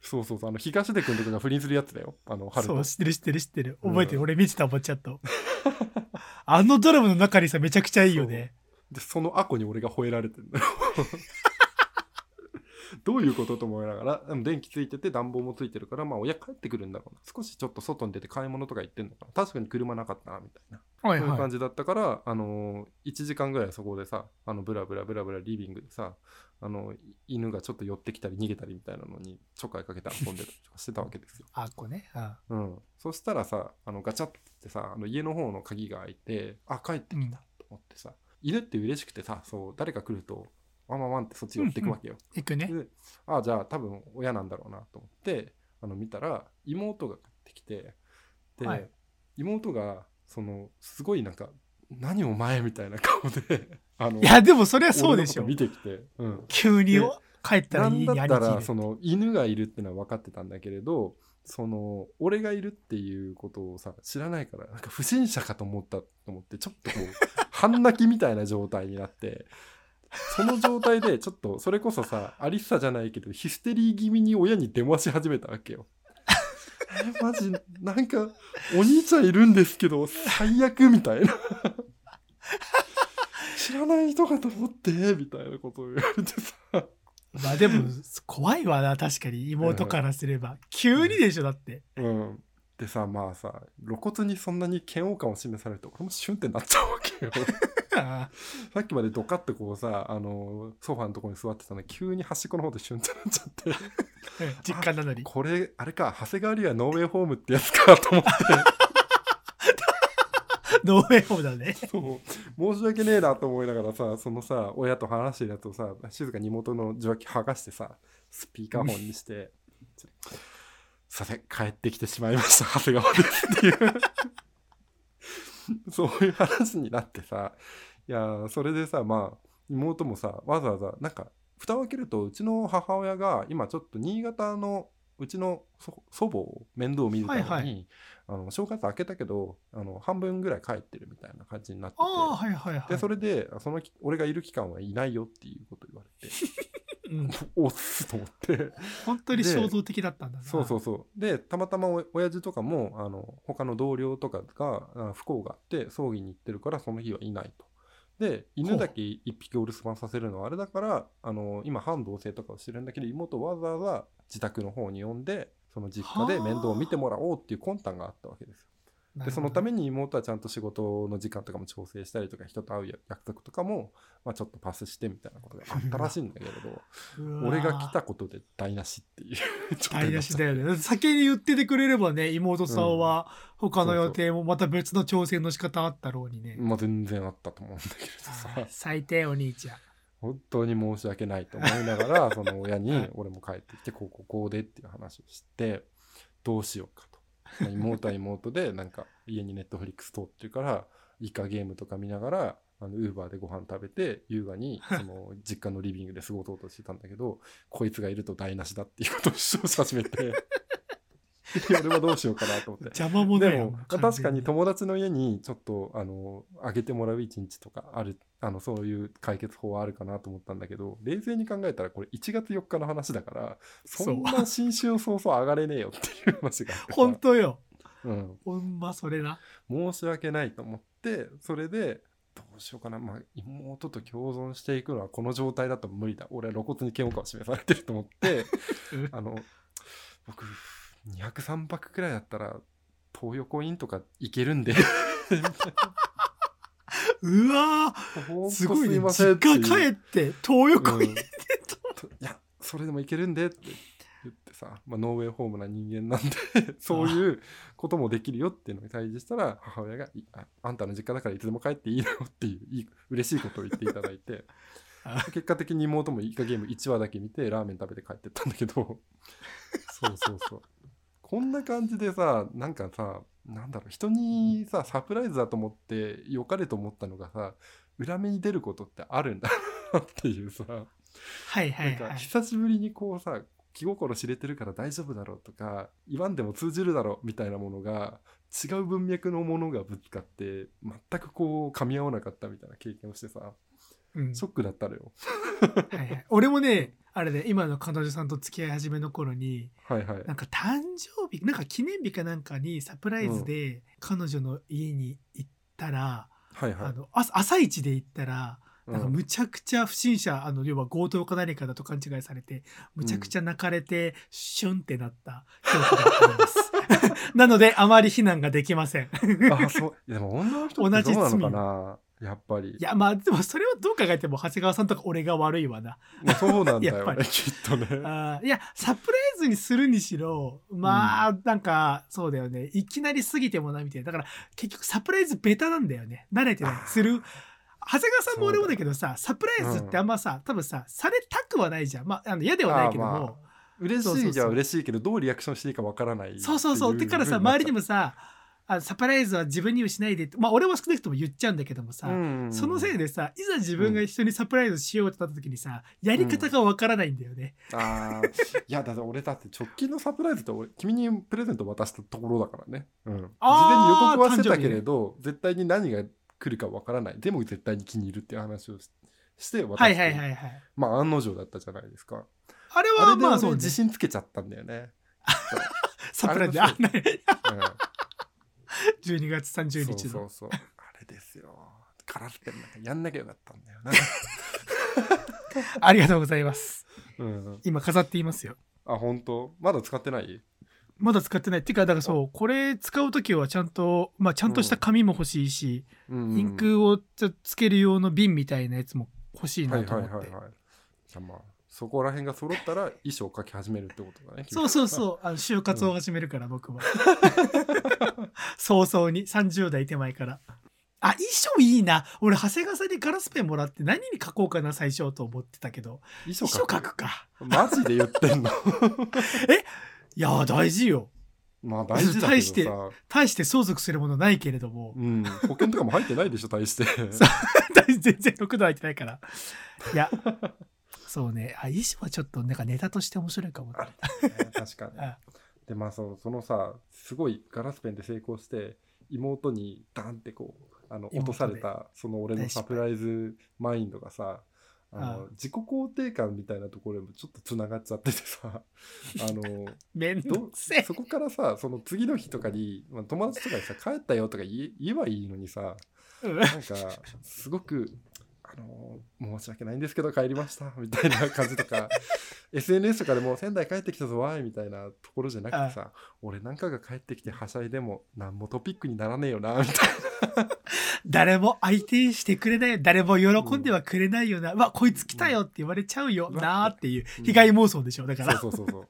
そうそうそう。あの東出君とかが不倫するやつだよ。あの春とそう、知ってる知ってる知ってる。うん。覚えてる。俺見てたもん、ちゃんと。あのドラマの中にさ、めちゃくちゃいいよね。でそのアコに俺が吠えられてんだよ どういうことと思いながらでも電気ついてて暖房もついてるからまあ親帰ってくるんだろうな少しちょっと外に出て買い物とか行ってんのかな確かに車なかったなみたいなはいはそういう感じだったから、あのー、1時間ぐらいそこでさ、あのブラブラブラブラリビングでさ、あのい犬がちょっと寄ってきたり逃げたりみたいなのにちょっかいかけて遊んでたりとかしてたわけですよ。い。アコね。うんうん。そしたらさ、あのガチャってさ、あの家の方の鍵が開いて、あ、帰ってきたと思ってさ、犬って嬉しくてさ、そう、誰か来ると、ワンワンワンってそっち寄ってくわけよ。行くね。であじゃあ多分親なんだろうなと思ってあの見たら妹が帰ってきてで、はい妹がそのすごいなんか何お前みたいな顔で あのいや、でもそれはそうでしょ。見てきて、うん、急にで帰ったらなんだったらそ。の犬がいるってのは分かってたんだけれどその俺がいるっていうことをさ知らないからなんか不審者かと思ったと思ってちょっとこう半泣きみたいな状態になってその状態でちょっとそれこそさアリッサじゃないけどヒステリー気味に親に電話し始めたわけよ。えマジなんかお兄ちゃんいるんですけど最悪みたいな。知らない人かと思ってみたいなことを言われてさ。まあでも怖いわな確かに。妹からすれば、急にでしょだって。うん。でさ、まあさ、露骨にそんなに嫌悪感を示されると、俺もシュンってなっちゃうわけよ。あさっきまでドカってこうさ、あの、ソファーのところに座ってたのに、急に端っこの方でシュンってなっちゃって、ー 実家なのに。これ、あれか、長谷川龍はノーウェイホームってやつかと思って、ノーウェイホームだね。そう、申し訳ねえなと思いながらさ、そのさ、親と話してるやつをさ、静かに妹の受話器剥がしてさ、スピーカーフォンにして、さて、帰ってきてしまいました、長谷川ですっていう。そういう話になってさ、いやー、それでさ、まあ、妹もさ、わざわざ、なんか、蓋を開けると、うちの母親が、今ちょっと新潟の、うちの祖祖母を面倒見るために、はいはい。あの正月開けたけどあの半分ぐらい帰ってるみたいな感じになってて。はいはいはい。でそれでそのき俺がいる期間はいないよっていうこと言われて。うん、おっすと思って。本当に衝動的だったんだな。そうそうそう。でたまたまお親父とかもあの他の同僚とかがあ不幸があって葬儀に行ってるからその日はいないと。で犬だけ一匹お留守番させるのはあれだからあの今半同棲とかをしてるんだけど妹をわざわざ自宅の方に呼んでその実家で面倒を見てもらおうっていう魂胆があったわけですよ。でそのために妹はちゃんと仕事の時間とかも調整したりとか人と会うや約束とかも、まあ、ちょっとパスしてみたいなことがあったらしいんだけれど俺が来たことで台無しっていう 台無しだよね。先に言っててくれればね、妹さんは他の予定もまた別の調整の仕方あったろうにね。まあ全然あったと思うんだけれどあさー最低お兄ちゃん。本当に申し訳ないと思いながらその親に俺も帰ってきてこうこうこうでっていう話をしてどうしようか妹は妹でなんか家にネットフリックス通ってるからイカゲームとか見ながらあのウーバーでご飯食べて優雅にその 実家のリビングで過ごそうとしてたんだけどこいつがいると台無しだっていうことを主張し始めて 俺はどうしようかなと思って。邪魔者だよ。でも確かに友達の家にちょっとあのあげてもらう一日とかあるあのそういう解決法はあるかなと思ったんだけど冷静に考えたらこれ1月4日の話だからそんな新春早々上がれねえよっていう話が本当よ。うん、ほんまそれな。申し訳ないと思ってそれでどうしようかな、まあ、妹と共存していくのはこの状態だと無理だ。俺は露骨に嫌悪感を示されてると思って うん。あの僕203泊くらいだったら東横インとか行けるんで。うわすごいね。実家帰って東横に。うん。といやそれでもいけるんでって言ってさ、まあ、ノーウェイホームな人間なんで そういうこともできるよっていうのに対峙したら母親がいあ「あんたの実家だからいつでも帰っていいのよ」っていういい嬉しいことを言っていただいて。あ。結果的に妹もイカゲーム1話だけ見てラーメン食べて帰ってったんだけど。そうそうそうこんな感じでさなんかさなんだろう人にさサプライズだと思って良かれと思ったのがさ裏目に出ることってあるんだなっていうさはいはないんかはい。久しぶりにこうさ気心知れてるから大丈夫だろうとか言わんでも通じるだろうみたいなものが違う文脈のものがぶつかって全くこう噛み合わなかったみたいな経験をしてさうんショックだったのよ。はいはい俺もね、あれで、今の彼女さんと付き合い始めの頃に、はいはい。なんか誕生日、なんか記念日かなんかにサプライズで彼女の家に行ったら、はいはい。あの朝朝一で行ったら、なんかうんむちゃくちゃ不審者、あの要は強盗か何かだと勘違いされて、むちゃくちゃ泣かれて、シュンってなった記憶があります。なので、あまり非難ができません。あそうでも女の人ってどうなのかなやっぱりいや、まあ、でもそれはどう考えても、長谷川さんとか俺が悪いわな。まあそうなんだ やっぱりよねきっとねあーいや、サプライズにするにしろ、まあ、なんか、そうだよね。いきなり過ぎてもな、みたいな。だから、結局サプライズベタなんだよね。慣れてないする。長谷川さんも俺もだけどさ、サプライズってあんまさ、多分さ、されたくはないじゃん。まあ、あの嫌ではないけどあーまも。嬉しいじゃ嬉しいけどどうリアクションしていいかわからないそうそうそう。っていだからさ、周りにもさ、あサプライズは自分にはしないでって。まあ、俺も少なくとも言っちゃうんだけどもさ、うんそのせいでさ、いざ自分が人にサプライズしようってなった時にさ、やり方がわからないんだよね。あー。いやだって俺だって直近のサプライズって俺君にプレゼント渡したところだからね、うん、事前に予告はしてたけれど、絶対に何が来るかわからない。でも絶対に気に入るっていう話をしして渡して、はいはいはいはい。まあ案の定だったじゃないですか。あれはまあそう、俺自信つけちゃったんだよね、サプライズあねうん 12月30日の。そうそうそうあれですよカラスペンなんかやんなきゃよかったんだよな ありがとうございます。うん、今飾っていますよ。あ本当？まだ使ってない？まだ使ってない。っていうか、だからそう、これ使うときはちゃんと、まあちゃんとした紙も欲しいし、うんインクをつける用の瓶みたいなやつも欲しいはないと思ってはいはい。はいじゃあまあそこら辺が揃ったら衣装を描き始めるってことだねそうそうそう、あの就活を始めるから、僕は。早々に、30代手前から。あ、衣装いいな。俺、長谷川さんにガラスペンもらって何に書こうかな、最初と思ってたけど。衣装書描くくか。マジで言ってんの？いやー、大事よ。まあ大事だけ対してどさ、大して相続するものないけれども。うん、保険とかも入ってないでしょ 大して全然6度入ってないから。いや、そうね。あ、衣装はちょっとなんかネタとして面白いかもね。確かに あでまあそうそのさすごいガラスペンで成功して妹にダンってこうあの落とされたその俺のサプライズマインドがさあのああ自己肯定感みたいなところにもちょっとつながっちゃっててさ あのめんどどくせえ。そこからさその次の日とかに、まあ、友達とかにさ帰ったよとか言えばいいのにさうんなんかすごくあの申し訳ないんですけど帰りましたみたいな感じとか SNS とかでも仙台帰ってきたぞわいみたいなところじゃなくてさ俺なんかが帰ってきてはしゃいでも何もトピックにならねえよなみたい 誰も相手してくれないよ。誰も喜んではくれないよな。うわ、こいつ来たよって言われちゃうよなーっていううん被害妄想でしょ。だかなら。そうそうそうそう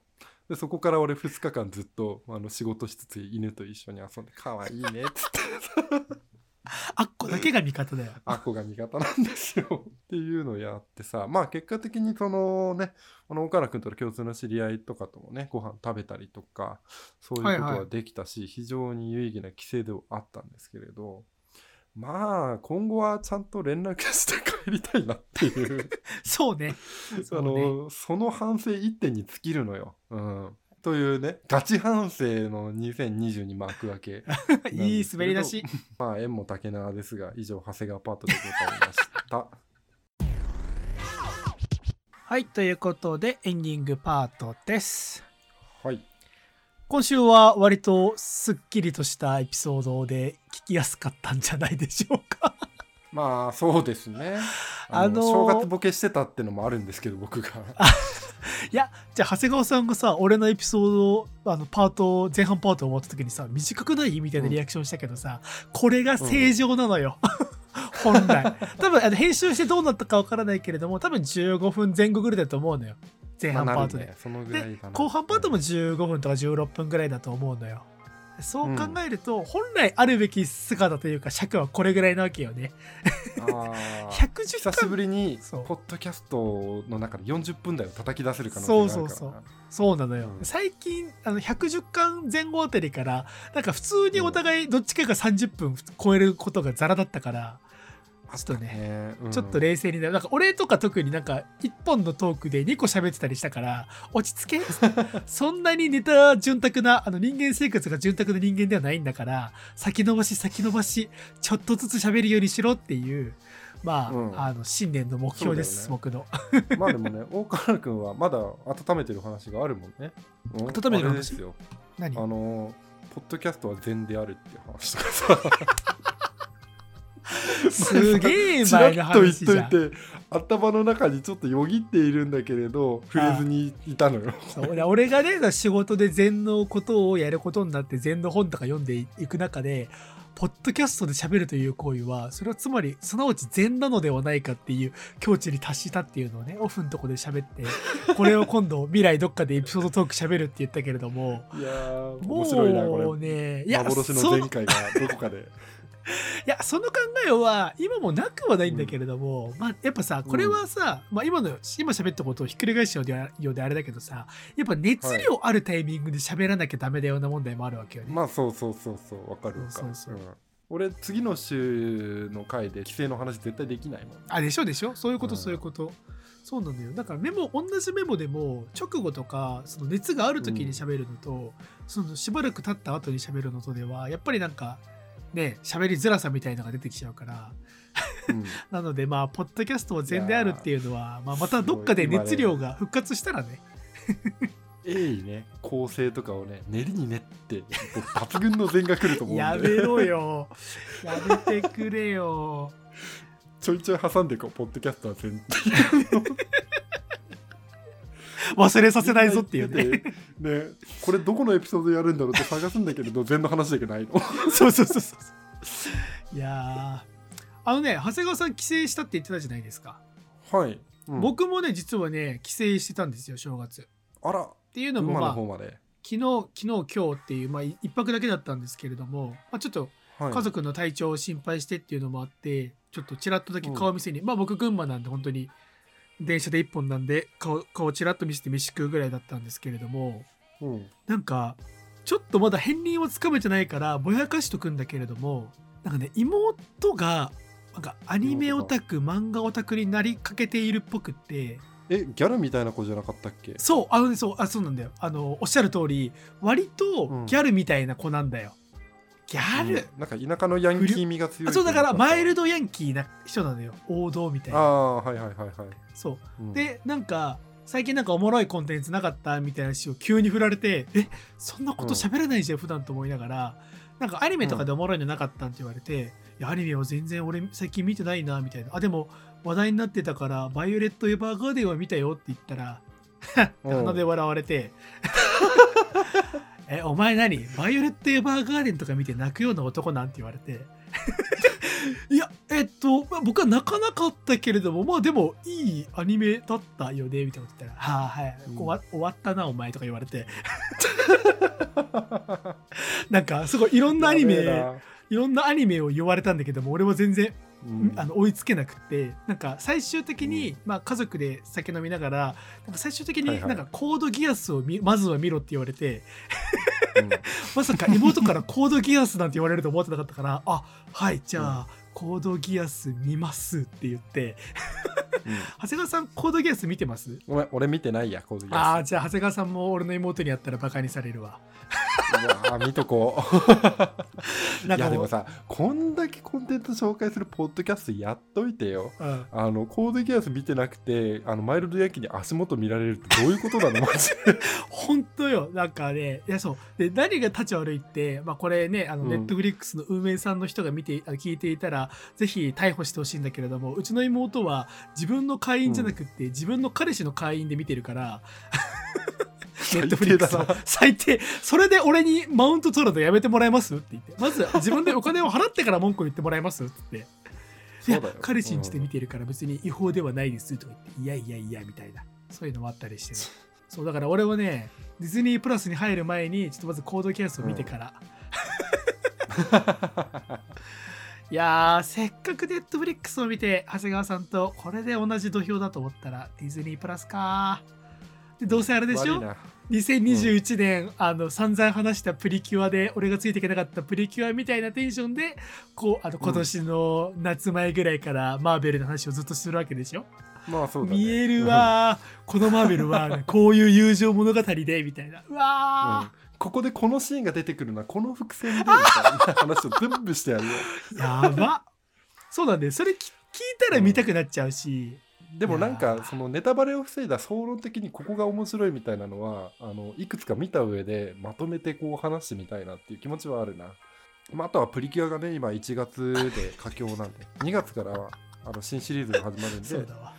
でそこから俺2日間ずっとあの仕事しつつ犬と一緒に遊んで可愛いねっつってあっこだけが味方だよ。あっこが味方なんですよっていうのをやってさ まあ結果的にそのねあの岡野君との共通の知り合いとかともねご飯食べたりとかそういうことはできたし、非常に有意義な帰省ではあったんですけれどまあ今後はちゃんと連絡して帰りたいなっていう そうね。あそうね。のその反省一点に尽きるのよ。うんというねガチ反省の2022幕開け いい滑り出し。まあ縁も竹縄ですが以上長谷川パートでございました。はい。ということで、エンディングパートです。はい。今週は割とすっきりとしたエピソードで聞きやすかったんじゃないでしょうか。まあそうですね。あの、あのー正月ボケしてたってのもあるんですけど僕が。いや、じゃあ長谷川さんがさ、俺のエピソードを、あの、パート、前半パート終わった時にさ、短くない？みたいなリアクションしたけどさ、これが正常なのよ。本来。多分、あの編集してどうなったかわからないけれども、多分15分前後ぐらいだと思うのよ。前半パートで。まあねで。後半パートも15分とか16分ぐらいだと思うのよ。そう考えると、本来あるべき姿というか尺はこれぐらいなわけよね。あー。110久しぶりにポッドキャストの中で40分台を叩き出せる可能性そうそうそう。そうなのよ、うん。最近あの110巻前後あたりからなんか普通にお互いどっちかが30分超えることがザラだったから、ちょっとねねうん。ちょっと冷静になる。なんか俺とか特になんか1本のトークで2個喋ってたりしたから落ち着け。そんなにネタ潤沢なあの人間生活が潤沢な人間ではないんだから先延ばし先延ばしちょっとずつ喋るようにしろっていうまあ,、うん。あの新年の目標です、そう僕の。まあでもね 大川君はまだ温めてる話があるもんね。うん。温めてる話？ですよ。何？あのポッドキャストは善であるっていう話とかさ。すげえ前のっと言っ話じゃんといて頭の中にちょっとよぎっているんだけれど触れずにいたのよ。そう俺俺がね仕事で禅のことをやることになって禅の本とか読んでいく中でポッドキャストで喋るという行為はそれはつまりすなわち禅なのではないかっていう境地に達したっていうのをねオフのとこで喋って これを今度未来どっかでエピソードトーク喋るって言ったけれどもいや面白いなこうれ。ね幻の前回がどこかで。いやその考えは今もなくはないんだけれども、まあやっぱさこれはさ、まあ、今の今喋ったことをひっくり返しようであようであれだけどさやっぱ熱量あるタイミングで喋らなきゃダメだような問題もあるわけよね。まあそうそうそうそうわかるわかる。そうそうそう。うん。俺次の週の回で規制の話絶対できないもん。あでしょでしょ？そういうことうん。そういうこと、そうなのよ。だからメモ同じメモでも直後とかその熱がある時に喋るのと、そのしばらく経った後に喋るのとではやっぱりなんかね喋りづらさみたいのが出てきちゃうから。うん。なのでまあポッドキャストは全であるっていうのは、まあ、またどっかで熱量が復活したらね。鋭意ね。構成とかをね練りに練って抜群の禅が来ると思うんで。やめろよ。やめてくれよ。ちょいちょい挟んでいこうポッドキャストは全忘れさせないぞっていうね。ねねこれどこのエピソードやるんだろうって探すんだけれど全の話だけないの。そうそうそうそういやー。あのね長谷川さん帰省したって言ってたじゃないですか、はい、うん。僕もね実はね帰省してたんですよ正月。っあら。ていうのも馬まあまで、昨日昨日今日っていう、まあ、一泊だけだったんですけれども、まあ、ちょっとはい、家族の体調を心配してっていうのもあって、ちょっとちらっとだけ顔見せに、まあ僕群馬なんで本当に電車で一本なんで顔顔ちらっと見せて飯食うぐらいだったんですけれどもうん。なんかちょっとまだ片鱗をつかめてないからぼやかしとくんだけれどもなんかね妹がなんかアニメオタク漫画オタクになりかけているっぽくってえギャルみたいな子じゃなかったっけ？そうあのねそうあそうなんだよ。あのおっしゃる通り割とギャルみたいな子なんだよ、ギャル、うん。なんか田舎のヤンキー味が強いあそうだからマイルドドヤンキーな人なのよ。王道みたいあな。あはいはいはいはい、そう。うん、でなんか最近なんかおもろいコンテンツなかったみたいな話を急に振られてえそんなこと喋らないじゃん、普段と思いながら。なんかアニメとかでおもろいのなかったんって言われて、いやアニメは全然俺最近見てないなみたいな。あでも話題になってたから「バイオレット・エヴァーガーデン」は見たよって言ったら う。ん鼻で笑われて えお前何？バイオレット・エヴァーガーデンとか見て泣くような男なんて言われて。いやえっと、まあ、僕は泣かなかったけれどもまあでもいいアニメだったよねみたいなこと言ったら「はあはい、うん。終わったなお前」とか言われて。なんかすごいいろんなアニメいろんなアニメを言われたんだけども俺は全然うんあの追いつけなくてなんか最終的に、まあ、家族で酒飲みながらなんか最終的になんかコードギアスをみまずは見ろって言われてうん。まさか妹からコードギアスなんて言われると思ってなかったからあはいじゃあ、コードギアス見ますって言って。うん。長谷川さんコードギアス見てます？ごめん俺見てないやコードギアああじゃあ長谷川さんも俺の妹にやったらバカにされるわ。スうわー見とこう。ないやでもさこんだけコンテンツ紹介するポッドキャストやっといてよ。うん。あのコードギアス見てなくてあのマイルドヤンキーに足元見られるってどういうことなの？マジで。本当よ。なんかねいやそう。で何が立ち悪いって、まあ、これねあのうん。ネットフリックスの運営さんの人が見てあの聞いていたらぜひ逮捕してほしいんだけれどもうちの妹は自分の会員じゃなくって、自分の彼氏の会員で見てるからネットフリックスを。最低それで俺にマウント取るのやめてもらえます？って言って。まず自分でお金を払ってから文句言ってもらえます？って言って。いや彼氏んちで見てるから別に違法ではないですとか言っていやいやいやみたいな。そういうのもあったりして。ねそうだから俺はねディズニープラスに入る前にちょっとまずコードキャスを見てから、いやーせっかくネットフリックスを見て長谷川さんとこれで同じ土俵だと思ったらディズニープラスか。でどうせあれでしょ？悪いな。2021年、あの散々話したプリキュアで俺がついていけなかったプリキュアみたいなテンションでこうあの今年の夏前ぐらいからマーベルの話をずっとするわけでしょ、まあそうだね。見えるわーこのマーベルはこういう友情物語でみたいな。ううん。わここでこのシーンが出てくるのはこの伏線でみたいな 話を全部してやるよ。ーやば。そうなんだよ。それき聞いたら見たくなっちゃうし、でもなんかそのネタバレを防いだ総論的にここが面白いみたいなのはあのいくつか見た上でまとめてこう話してみたいなっていう気持ちはあるな、まあ、あとはプリキュアがね今1月で佳境なんで 2月からはあの新シリーズが始まるんでそうだわ。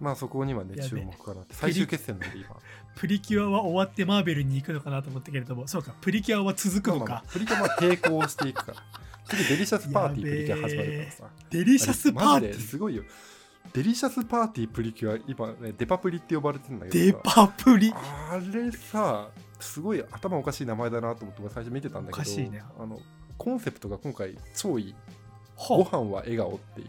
まあそこにはね。注目かなって。最終決戦なんで今プリキュアは終わってマーベルに行くのかなと思ったけれどもそうかプリキュアは続くのか。プリキュアは並行していくか。ら次デリシャスパーティープリキュア始まるからさ。デリシャスパーティー。ですごいよ。デリシャスパーティープリキュア今ねデパプリって呼ばれてるんだけデどさ。パプリ？あれさすごい頭おかしい名前だなと思って俺最初見てたんだけどおかしいね。あのコンセプトが今回超いい。ほご飯は笑顔っていう。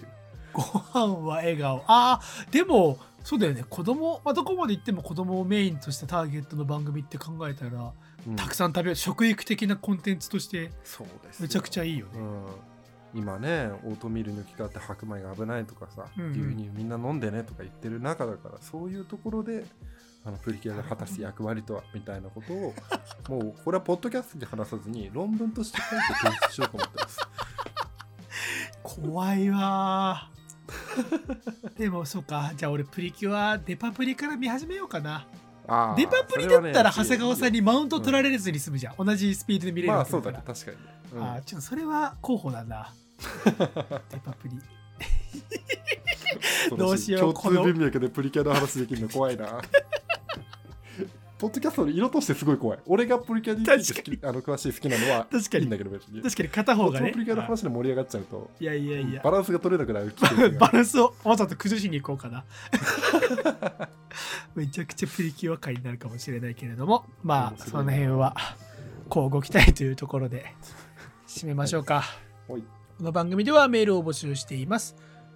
ご飯は笑顔。あーでもそうだよね。子供、まあ、どこまで行っても子供をメインとしたターゲットの番組って考えたら、うん。たくさん食べる食育的なコンテンツとしてそうですよ。めちゃくちゃいいよね、うん、今ねオートミール抜き換わって白米が危ないとかさ、うんうん。牛乳みんな飲んでねとか言ってる中だからそういうところであのプリキュアが果たす役割とはみたいなことを もうこれはポッドキャストで話さずに論文として書いて提出しようと思ってます。怖いわー でもそうか。じゃあ俺プリキュアデパプリから見始めようかな。デパプリだったら長谷川さんにマウント取られずに済むじゃん、同じスピードで見れるまあわけだから、そうだね。確かに、うん。あーちょっとそれは候補だな。デパプリ。どうしよう共通文脈でプリキュアの話できるの怖いなポッドキャストの色としてすごい怖い。俺がプリキュアについて好きあの詳しい好きなのは確かに。いいんだけど別に。確かに片方がね。プリキュアの話で盛り上がっちゃうと。いやいやいや。バランスが取れなくなる バランスをわざと崩しに行こうかな。めちゃくちゃプリキュア界になるかもしれないけれども。まあその辺はこうご期待というところで締めましょうか、はい。この番組ではメールを募集しています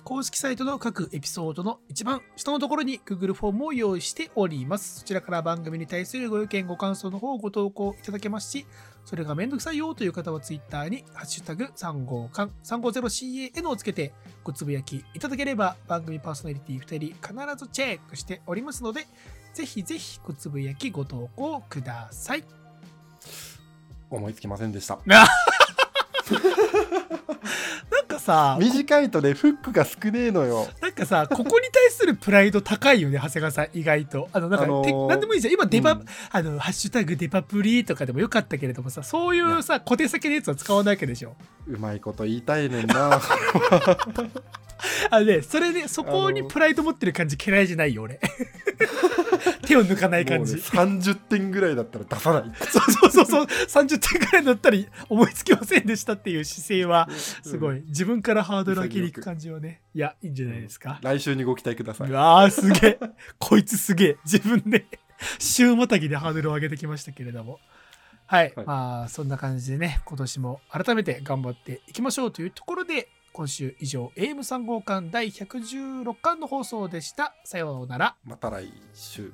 公式サイトの各エピソードの一番下のところに Google フォームを用意しております。そちらから番組に対するご意見、ご感想の方をご投稿いただけますし、それがめんどくさいよという方は Twitter にハッシュタグ350缶 350CAN をつけてごつぶやきいただければ番組パーソナリティ2人必ずチェックしておりますので、ぜひぜひごつぶやきご投稿ください。思いつきませんでした さ、短いとねフックが少ねえのよなんかさ、ここに対するプライド高いよね、長谷川さん、意外と。あの、なんか、あのーてなんでもいいじゃん。今、デバ、うんあの、ハッシュタグデパプリとかでもよかったけれどもさ、そういうさ、小手先のやつは使わないわけでしょ。うまいこと言いたいねんな あのね、それで、そこにあのープライド持ってる感じ嫌いじゃないよ、俺。手を抜かない感じ。ね、30点ぐらいだったら出さない そうそうそうそう、30点くらいだったら思いつきませんでしたっていう姿勢は、すごい。自分からハードル上げに行く感じはね。いや、いいんじゃないですか。来週にご期待くださいうわーすげえ。こいつすげえ。自分で 週またぎでハードルを上げてきましたけれども。はい。はいまあ、そんな感じでね、今年も改めて頑張っていきましょうというところで、今週以上 AM3 号館第116巻の放送でした。さようなら。また来週